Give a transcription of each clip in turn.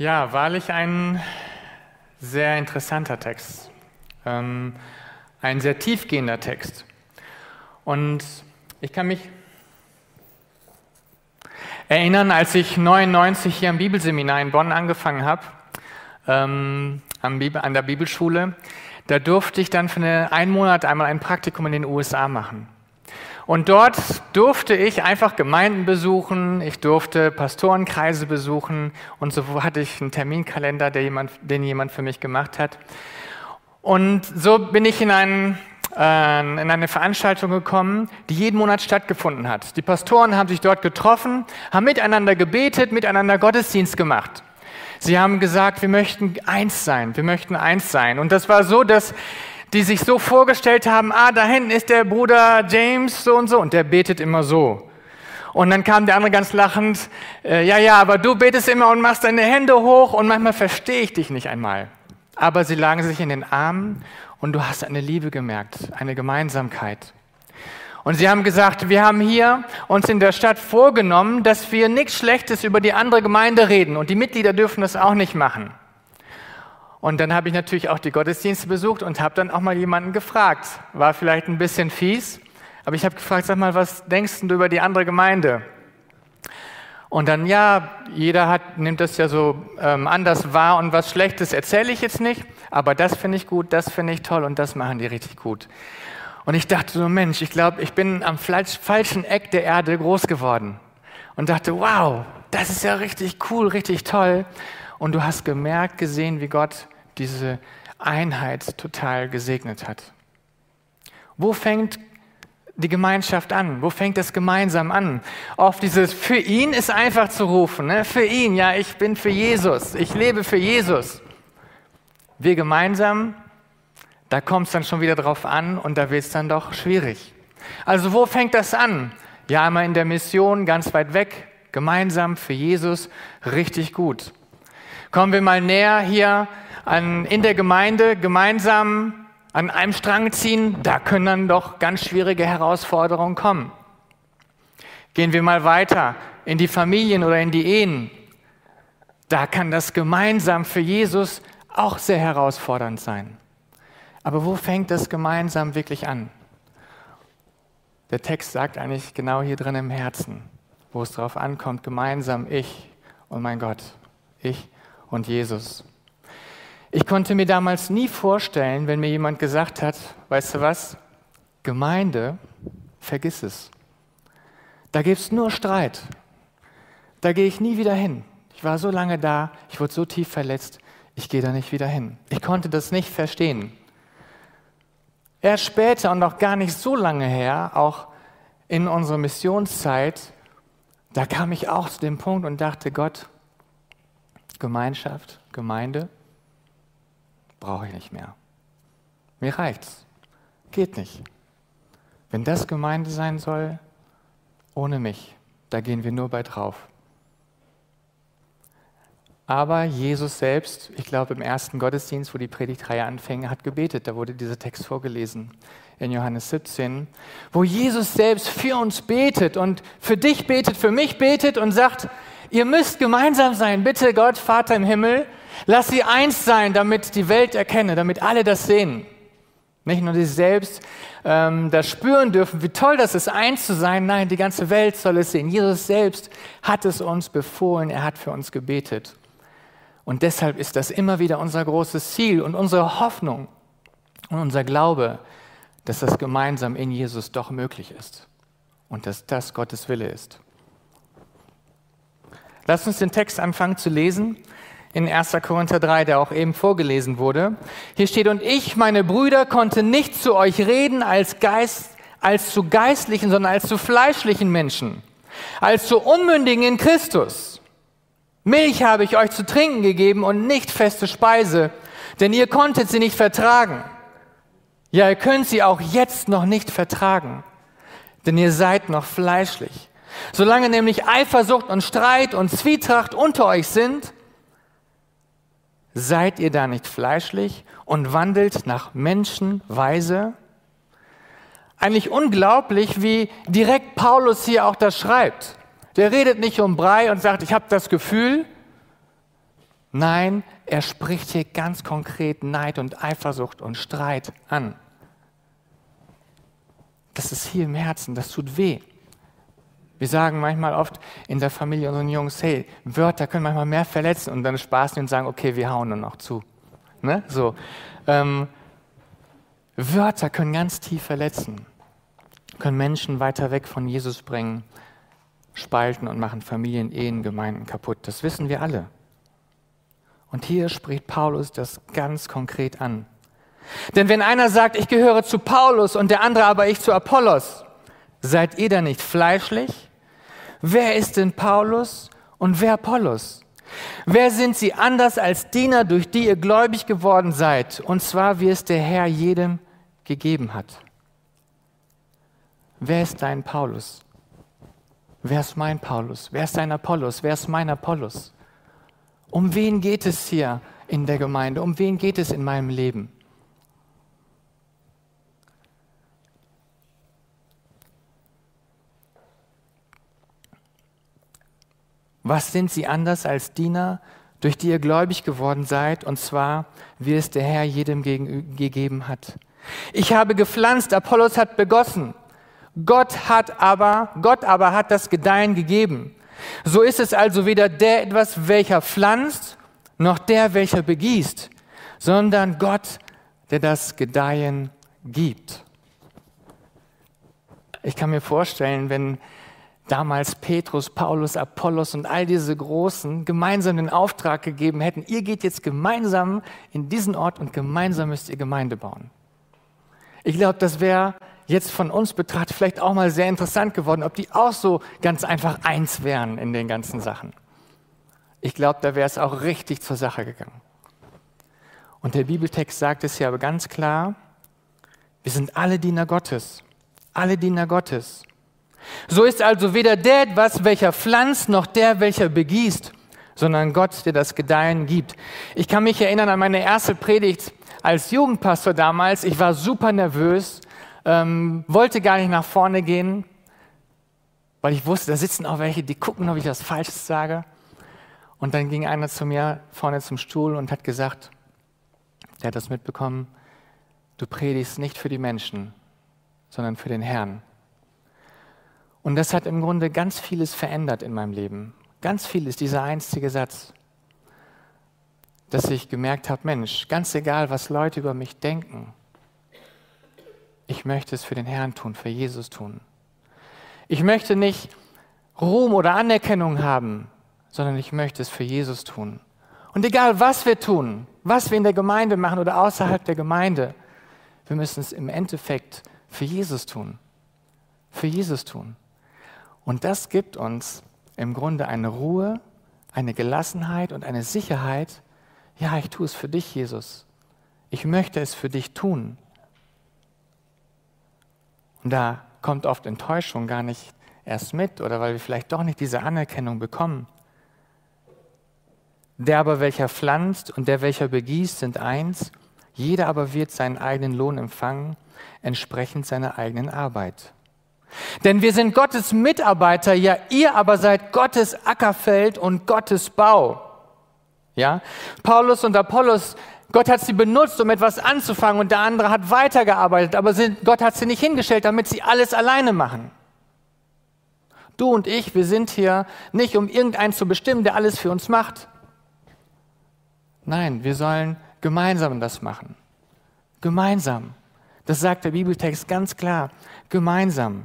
Ja, wahrlich ein sehr interessanter Text. Ähm, ein sehr tiefgehender Text. Und ich kann mich erinnern, als ich 99 hier am Bibelseminar in Bonn angefangen habe, ähm, an der Bibelschule, da durfte ich dann für eine, einen Monat einmal ein Praktikum in den USA machen. Und dort durfte ich einfach Gemeinden besuchen, ich durfte Pastorenkreise besuchen und so hatte ich einen Terminkalender, jemand, den jemand für mich gemacht hat. Und so bin ich in, einen, äh, in eine Veranstaltung gekommen, die jeden Monat stattgefunden hat. Die Pastoren haben sich dort getroffen, haben miteinander gebetet, miteinander Gottesdienst gemacht. Sie haben gesagt, wir möchten eins sein, wir möchten eins sein. Und das war so, dass die sich so vorgestellt haben, ah, da hinten ist der Bruder James so und so und der betet immer so. Und dann kam der andere ganz lachend, äh, ja, ja, aber du betest immer und machst deine Hände hoch und manchmal verstehe ich dich nicht einmal. Aber sie lagen sich in den Armen und du hast eine Liebe gemerkt, eine Gemeinsamkeit. Und sie haben gesagt, wir haben hier uns in der Stadt vorgenommen, dass wir nichts Schlechtes über die andere Gemeinde reden und die Mitglieder dürfen das auch nicht machen. Und dann habe ich natürlich auch die Gottesdienste besucht und habe dann auch mal jemanden gefragt. War vielleicht ein bisschen fies, aber ich habe gefragt, sag mal, was denkst du über die andere Gemeinde? Und dann, ja, jeder hat, nimmt das ja so ähm, anders wahr und was Schlechtes erzähle ich jetzt nicht, aber das finde ich gut, das finde ich toll und das machen die richtig gut. Und ich dachte so, Mensch, ich glaube, ich bin am falschen Eck der Erde groß geworden und dachte, wow, das ist ja richtig cool, richtig toll. Und du hast gemerkt, gesehen, wie Gott diese Einheit total gesegnet hat. Wo fängt die Gemeinschaft an? Wo fängt das gemeinsam an? Oft dieses für ihn ist einfach zu rufen. Ne? Für ihn, ja, ich bin für Jesus. Ich lebe für Jesus. Wir gemeinsam, da kommt es dann schon wieder drauf an und da wird es dann doch schwierig. Also wo fängt das an? Ja, einmal in der Mission, ganz weit weg, gemeinsam für Jesus, richtig gut. Kommen wir mal näher hier an, in der Gemeinde gemeinsam an einem Strang ziehen, da können dann doch ganz schwierige Herausforderungen kommen. Gehen wir mal weiter in die Familien oder in die Ehen. Da kann das gemeinsam für Jesus auch sehr herausfordernd sein. Aber wo fängt das gemeinsam wirklich an? Der Text sagt eigentlich genau hier drin im Herzen, wo es darauf ankommt, gemeinsam ich und mein Gott, ich und Jesus. Ich konnte mir damals nie vorstellen, wenn mir jemand gesagt hat, weißt du was, Gemeinde, vergiss es. Da gibt es nur Streit. Da gehe ich nie wieder hin. Ich war so lange da, ich wurde so tief verletzt, ich gehe da nicht wieder hin. Ich konnte das nicht verstehen. Erst später und noch gar nicht so lange her, auch in unserer Missionszeit, da kam ich auch zu dem Punkt und dachte, Gott, Gemeinschaft, Gemeinde, brauche ich nicht mehr. Mir reicht's. Geht nicht. Wenn das Gemeinde sein soll, ohne mich, da gehen wir nur bei drauf. Aber Jesus selbst, ich glaube im ersten Gottesdienst, wo die Predigtreihe anfing, hat gebetet. Da wurde dieser Text vorgelesen in Johannes 17, wo Jesus selbst für uns betet und für dich betet, für mich betet und sagt, ihr müsst gemeinsam sein. Bitte Gott, Vater im Himmel, Lass sie eins sein, damit die Welt erkenne, damit alle das sehen. Nicht nur sie selbst ähm, das spüren dürfen, wie toll das ist, eins zu sein. Nein, die ganze Welt soll es sehen. Jesus selbst hat es uns befohlen, er hat für uns gebetet. Und deshalb ist das immer wieder unser großes Ziel und unsere Hoffnung und unser Glaube, dass das gemeinsam in Jesus doch möglich ist und dass das Gottes Wille ist. Lass uns den Text anfangen zu lesen in 1. Korinther 3, der auch eben vorgelesen wurde. Hier steht, und ich, meine Brüder, konnte nicht zu euch reden als Geist, als zu geistlichen, sondern als zu fleischlichen Menschen, als zu Unmündigen in Christus. Milch habe ich euch zu trinken gegeben und nicht feste Speise, denn ihr konntet sie nicht vertragen. Ja, ihr könnt sie auch jetzt noch nicht vertragen, denn ihr seid noch fleischlich. Solange nämlich Eifersucht und Streit und Zwietracht unter euch sind, Seid ihr da nicht fleischlich und wandelt nach Menschenweise? Eigentlich unglaublich, wie direkt Paulus hier auch das schreibt. Der redet nicht um Brei und sagt, ich habe das Gefühl, Nein, er spricht hier ganz konkret Neid und Eifersucht und Streit an. Das ist hier im Herzen, das tut weh. Wir sagen manchmal oft in der Familie unseren Jungs, hey, Wörter können manchmal mehr verletzen und dann spaßen wir und sagen, okay, wir hauen nur noch zu. Ne? So. Ähm, Wörter können ganz tief verletzen, können Menschen weiter weg von Jesus bringen, spalten und machen Familien, Ehen, Gemeinden kaputt. Das wissen wir alle. Und hier spricht Paulus das ganz konkret an. Denn wenn einer sagt, ich gehöre zu Paulus und der andere aber ich zu Apollos, seid ihr da nicht fleischlich? Wer ist denn Paulus und wer Apollos? Wer sind sie anders als Diener, durch die ihr gläubig geworden seid? Und zwar, wie es der Herr jedem gegeben hat. Wer ist dein Paulus? Wer ist mein Paulus? Wer ist dein Apollos? Wer ist mein Apollos? Um wen geht es hier in der Gemeinde? Um wen geht es in meinem Leben? Was sind sie anders als Diener, durch die ihr gläubig geworden seid, und zwar, wie es der Herr jedem gegeben hat? Ich habe gepflanzt, Apollos hat begossen. Gott hat aber, Gott aber hat das Gedeihen gegeben. So ist es also weder der etwas, welcher pflanzt, noch der, welcher begießt, sondern Gott, der das Gedeihen gibt. Ich kann mir vorstellen, wenn damals Petrus, Paulus, Apollos und all diese Großen gemeinsam den Auftrag gegeben hätten, ihr geht jetzt gemeinsam in diesen Ort und gemeinsam müsst ihr Gemeinde bauen. Ich glaube, das wäre jetzt von uns betrachtet vielleicht auch mal sehr interessant geworden, ob die auch so ganz einfach eins wären in den ganzen Sachen. Ich glaube, da wäre es auch richtig zur Sache gegangen. Und der Bibeltext sagt es ja aber ganz klar, wir sind alle Diener Gottes, alle Diener Gottes. So ist also weder der etwas, welcher pflanzt, noch der, welcher begießt, sondern Gott, der das Gedeihen gibt. Ich kann mich erinnern an meine erste Predigt als Jugendpastor damals. Ich war super nervös, ähm, wollte gar nicht nach vorne gehen, weil ich wusste, da sitzen auch welche, die gucken, ob ich das Falsches sage. Und dann ging einer zu mir vorne zum Stuhl und hat gesagt, der hat das mitbekommen, du predigst nicht für die Menschen, sondern für den Herrn. Und das hat im Grunde ganz vieles verändert in meinem Leben. Ganz vieles, dieser einzige Satz, dass ich gemerkt habe, Mensch, ganz egal, was Leute über mich denken, ich möchte es für den Herrn tun, für Jesus tun. Ich möchte nicht Ruhm oder Anerkennung haben, sondern ich möchte es für Jesus tun. Und egal, was wir tun, was wir in der Gemeinde machen oder außerhalb der Gemeinde, wir müssen es im Endeffekt für Jesus tun. Für Jesus tun. Und das gibt uns im Grunde eine Ruhe, eine Gelassenheit und eine Sicherheit. Ja, ich tue es für dich, Jesus. Ich möchte es für dich tun. Und da kommt oft Enttäuschung gar nicht erst mit oder weil wir vielleicht doch nicht diese Anerkennung bekommen. Der aber, welcher pflanzt und der, welcher begießt, sind eins. Jeder aber wird seinen eigenen Lohn empfangen, entsprechend seiner eigenen Arbeit. Denn wir sind Gottes Mitarbeiter, ja, ihr aber seid Gottes Ackerfeld und Gottes Bau. Ja? Paulus und Apollos, Gott hat sie benutzt, um etwas anzufangen und der andere hat weitergearbeitet, aber sind, Gott hat sie nicht hingestellt, damit sie alles alleine machen. Du und ich, wir sind hier nicht, um irgendeinen zu bestimmen, der alles für uns macht. Nein, wir sollen gemeinsam das machen. Gemeinsam. Das sagt der Bibeltext ganz klar. Gemeinsam.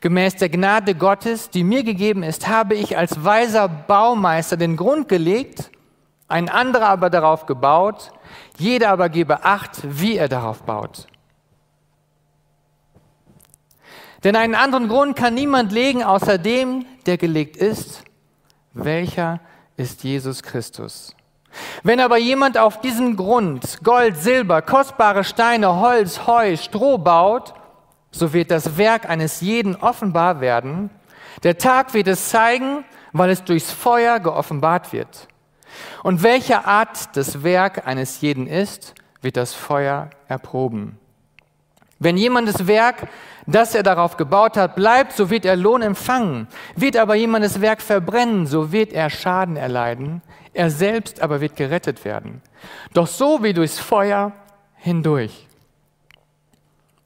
Gemäß der Gnade Gottes, die mir gegeben ist, habe ich als weiser Baumeister den Grund gelegt, ein anderer aber darauf gebaut, jeder aber gebe Acht, wie er darauf baut. Denn einen anderen Grund kann niemand legen, außer dem, der gelegt ist, welcher ist Jesus Christus. Wenn aber jemand auf diesen Grund Gold, Silber, kostbare Steine, Holz, Heu, Stroh baut, so wird das Werk eines jeden offenbar werden. Der Tag wird es zeigen, weil es durchs Feuer geoffenbart wird. Und welche Art das Werk eines jeden ist, wird das Feuer erproben. Wenn jemand das Werk, das er darauf gebaut hat, bleibt, so wird er Lohn empfangen. Wird aber jemand das Werk verbrennen, so wird er Schaden erleiden, Er selbst aber wird gerettet werden. Doch so wie durchs Feuer hindurch.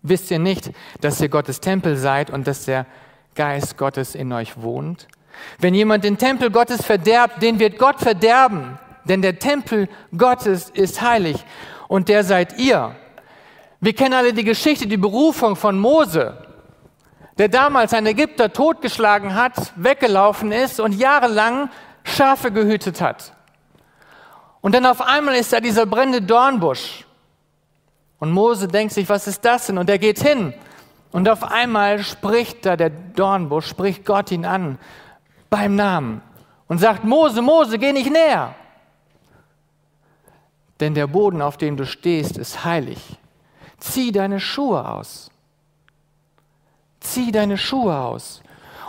Wisst ihr nicht, dass ihr Gottes Tempel seid und dass der Geist Gottes in euch wohnt? Wenn jemand den Tempel Gottes verderbt, den wird Gott verderben, denn der Tempel Gottes ist heilig und der seid ihr. Wir kennen alle die Geschichte, die Berufung von Mose, der damals einen Ägypter totgeschlagen hat, weggelaufen ist und jahrelang Schafe gehütet hat. Und dann auf einmal ist da dieser brennende Dornbusch. Und Mose denkt sich, was ist das denn? Und er geht hin. Und auf einmal spricht da der Dornbusch, spricht Gott ihn an beim Namen und sagt, Mose, Mose, geh nicht näher. Denn der Boden, auf dem du stehst, ist heilig. Zieh deine Schuhe aus. Zieh deine Schuhe aus.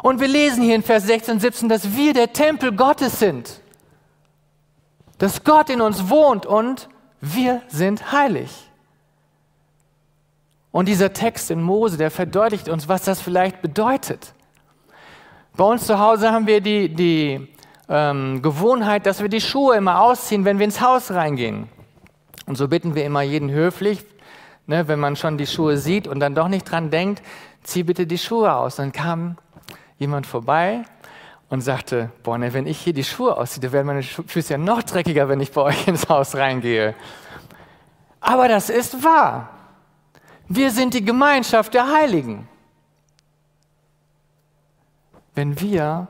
Und wir lesen hier in Vers 16 und 17, dass wir der Tempel Gottes sind. Dass Gott in uns wohnt und wir sind heilig. Und dieser Text in Mose, der verdeutlicht uns, was das vielleicht bedeutet. Bei uns zu Hause haben wir die, die ähm, Gewohnheit, dass wir die Schuhe immer ausziehen, wenn wir ins Haus reingehen. Und so bitten wir immer jeden höflich, ne, wenn man schon die Schuhe sieht und dann doch nicht dran denkt, zieh bitte die Schuhe aus. Dann kam jemand vorbei und sagte, boah, ne, wenn ich hier die Schuhe ausziehe, dann werden meine Füße ja noch dreckiger, wenn ich bei euch ins Haus reingehe. Aber das ist wahr. Wir sind die Gemeinschaft der Heiligen. Wenn wir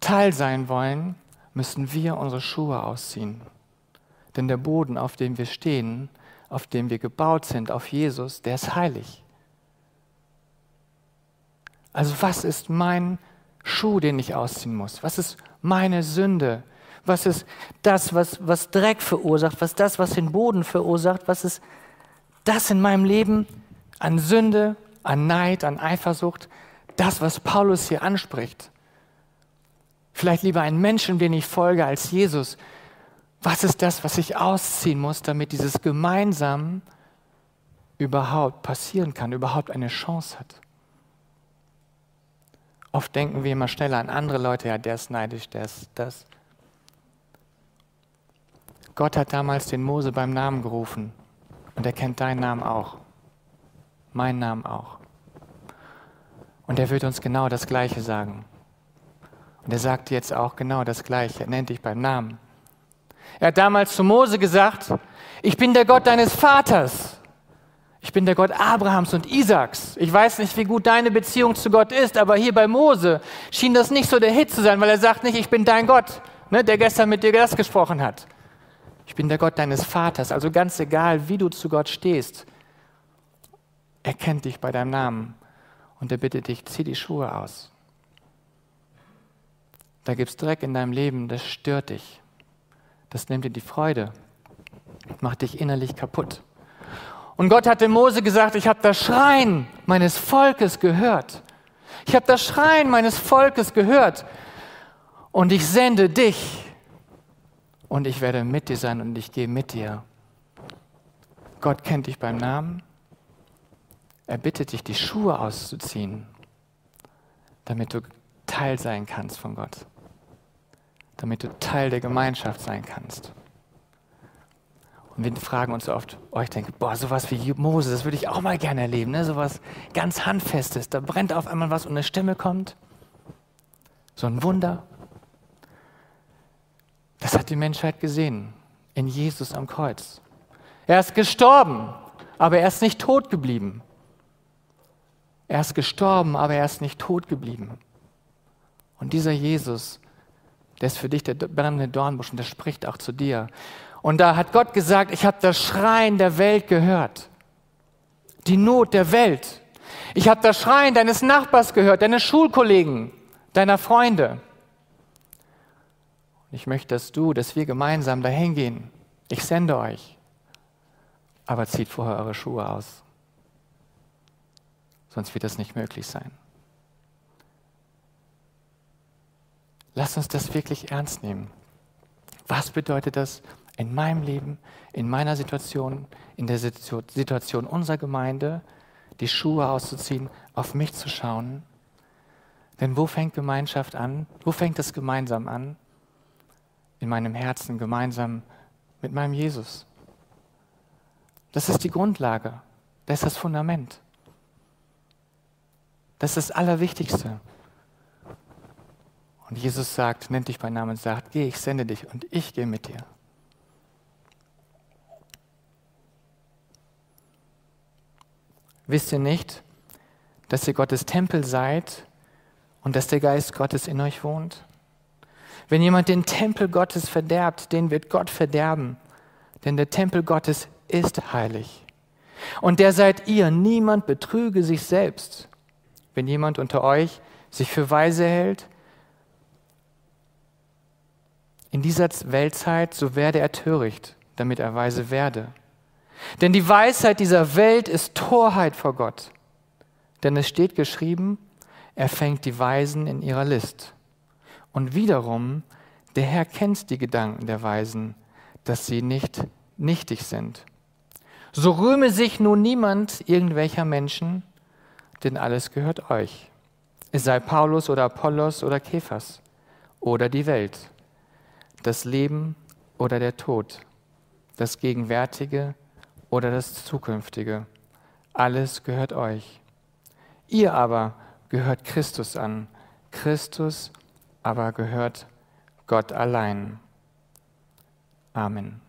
Teil sein wollen, müssen wir unsere Schuhe ausziehen. Denn der Boden, auf dem wir stehen, auf dem wir gebaut sind, auf Jesus, der ist heilig. Also was ist mein Schuh, den ich ausziehen muss? Was ist meine Sünde? Was ist das, was, was Dreck verursacht? Was ist das, was den Boden verursacht? Was ist das in meinem Leben an Sünde, an Neid, an Eifersucht, das, was Paulus hier anspricht. Vielleicht lieber einen Menschen, den ich folge, als Jesus. Was ist das, was ich ausziehen muss, damit dieses gemeinsam überhaupt passieren kann, überhaupt eine Chance hat? Oft denken wir immer schneller an andere Leute, ja, der ist neidisch, der ist das. Gott hat damals den Mose beim Namen gerufen und er kennt deinen Namen auch, meinen Namen auch. Und er wird uns genau das Gleiche sagen. Und er sagt jetzt auch genau das Gleiche. Er nennt dich beim Namen. Er hat damals zu Mose gesagt, ich bin der Gott deines Vaters. Ich bin der Gott Abrahams und Isaaks. Ich weiß nicht, wie gut deine Beziehung zu Gott ist, aber hier bei Mose schien das nicht so der Hit zu sein, weil er sagt nicht, ich bin dein Gott, ne, der gestern mit dir das gesprochen hat. Ich bin der Gott deines Vaters. Also ganz egal, wie du zu Gott stehst, er kennt dich bei deinem Namen und er bittet dich, zieh die Schuhe aus. Da gibt es Dreck in deinem Leben, das stört dich. Das nimmt dir die Freude, macht dich innerlich kaputt. Und Gott hat dem Mose gesagt, ich habe das Schreien meines Volkes gehört. Ich habe das Schreien meines Volkes gehört. Und ich sende dich. Und ich werde mit dir sein und ich gehe mit dir. Gott kennt dich beim Namen er bittet dich, die Schuhe auszuziehen, damit du Teil sein kannst von Gott, damit du Teil der Gemeinschaft sein kannst. Und wir fragen uns oft, oh, ich denke, boah, sowas wie Mose, das würde ich auch mal gerne erleben, ne? sowas ganz Handfestes, da brennt auf einmal was und eine Stimme kommt. So ein Wunder. Das hat die Menschheit gesehen in Jesus am Kreuz. Er ist gestorben, aber er ist nicht tot geblieben. Er ist gestorben, aber er ist nicht tot geblieben. Und dieser Jesus, der ist für dich der brennende Dornbusch und der spricht auch zu dir. Und da hat Gott gesagt, ich habe das Schreien der Welt gehört. Die Not der Welt. Ich habe das Schreien deines Nachbars gehört, deines Schulkollegen, deiner Freunde. Ich möchte, dass du, dass wir gemeinsam dahin gehen. Ich sende euch. Aber zieht vorher eure Schuhe aus sonst wird das nicht möglich sein. Lass uns das wirklich ernst nehmen. Was bedeutet das in meinem Leben, in meiner Situation, in der Situation unserer Gemeinde, die Schuhe auszuziehen, auf mich zu schauen? Denn wo fängt Gemeinschaft an? Wo fängt es gemeinsam an? In meinem Herzen gemeinsam mit meinem Jesus. Das ist die Grundlage, das ist das Fundament. Das ist das Allerwichtigste. Und Jesus sagt, nennt dich bei Namen und sagt, geh, ich sende dich und ich gehe mit dir. Wisst ihr nicht, dass ihr Gottes Tempel seid und dass der Geist Gottes in euch wohnt? Wenn jemand den Tempel Gottes verderbt, den wird Gott verderben, denn der Tempel Gottes ist heilig. Und der seid ihr, niemand betrüge sich selbst. Wenn jemand unter euch sich für weise hält, in dieser Weltzeit, so werde er töricht, damit er weise werde. Denn die Weisheit dieser Welt ist Torheit vor Gott. Denn es steht geschrieben, er fängt die Weisen in ihrer List. Und wiederum, der Herr kennt die Gedanken der Weisen, dass sie nicht nichtig sind. So rühme sich nun niemand irgendwelcher Menschen, denn alles gehört euch. Es sei Paulus oder Apollos oder Kephas oder die Welt, das Leben oder der Tod, das Gegenwärtige oder das Zukünftige. Alles gehört euch. Ihr aber gehört Christus an. Christus aber gehört Gott allein. Amen.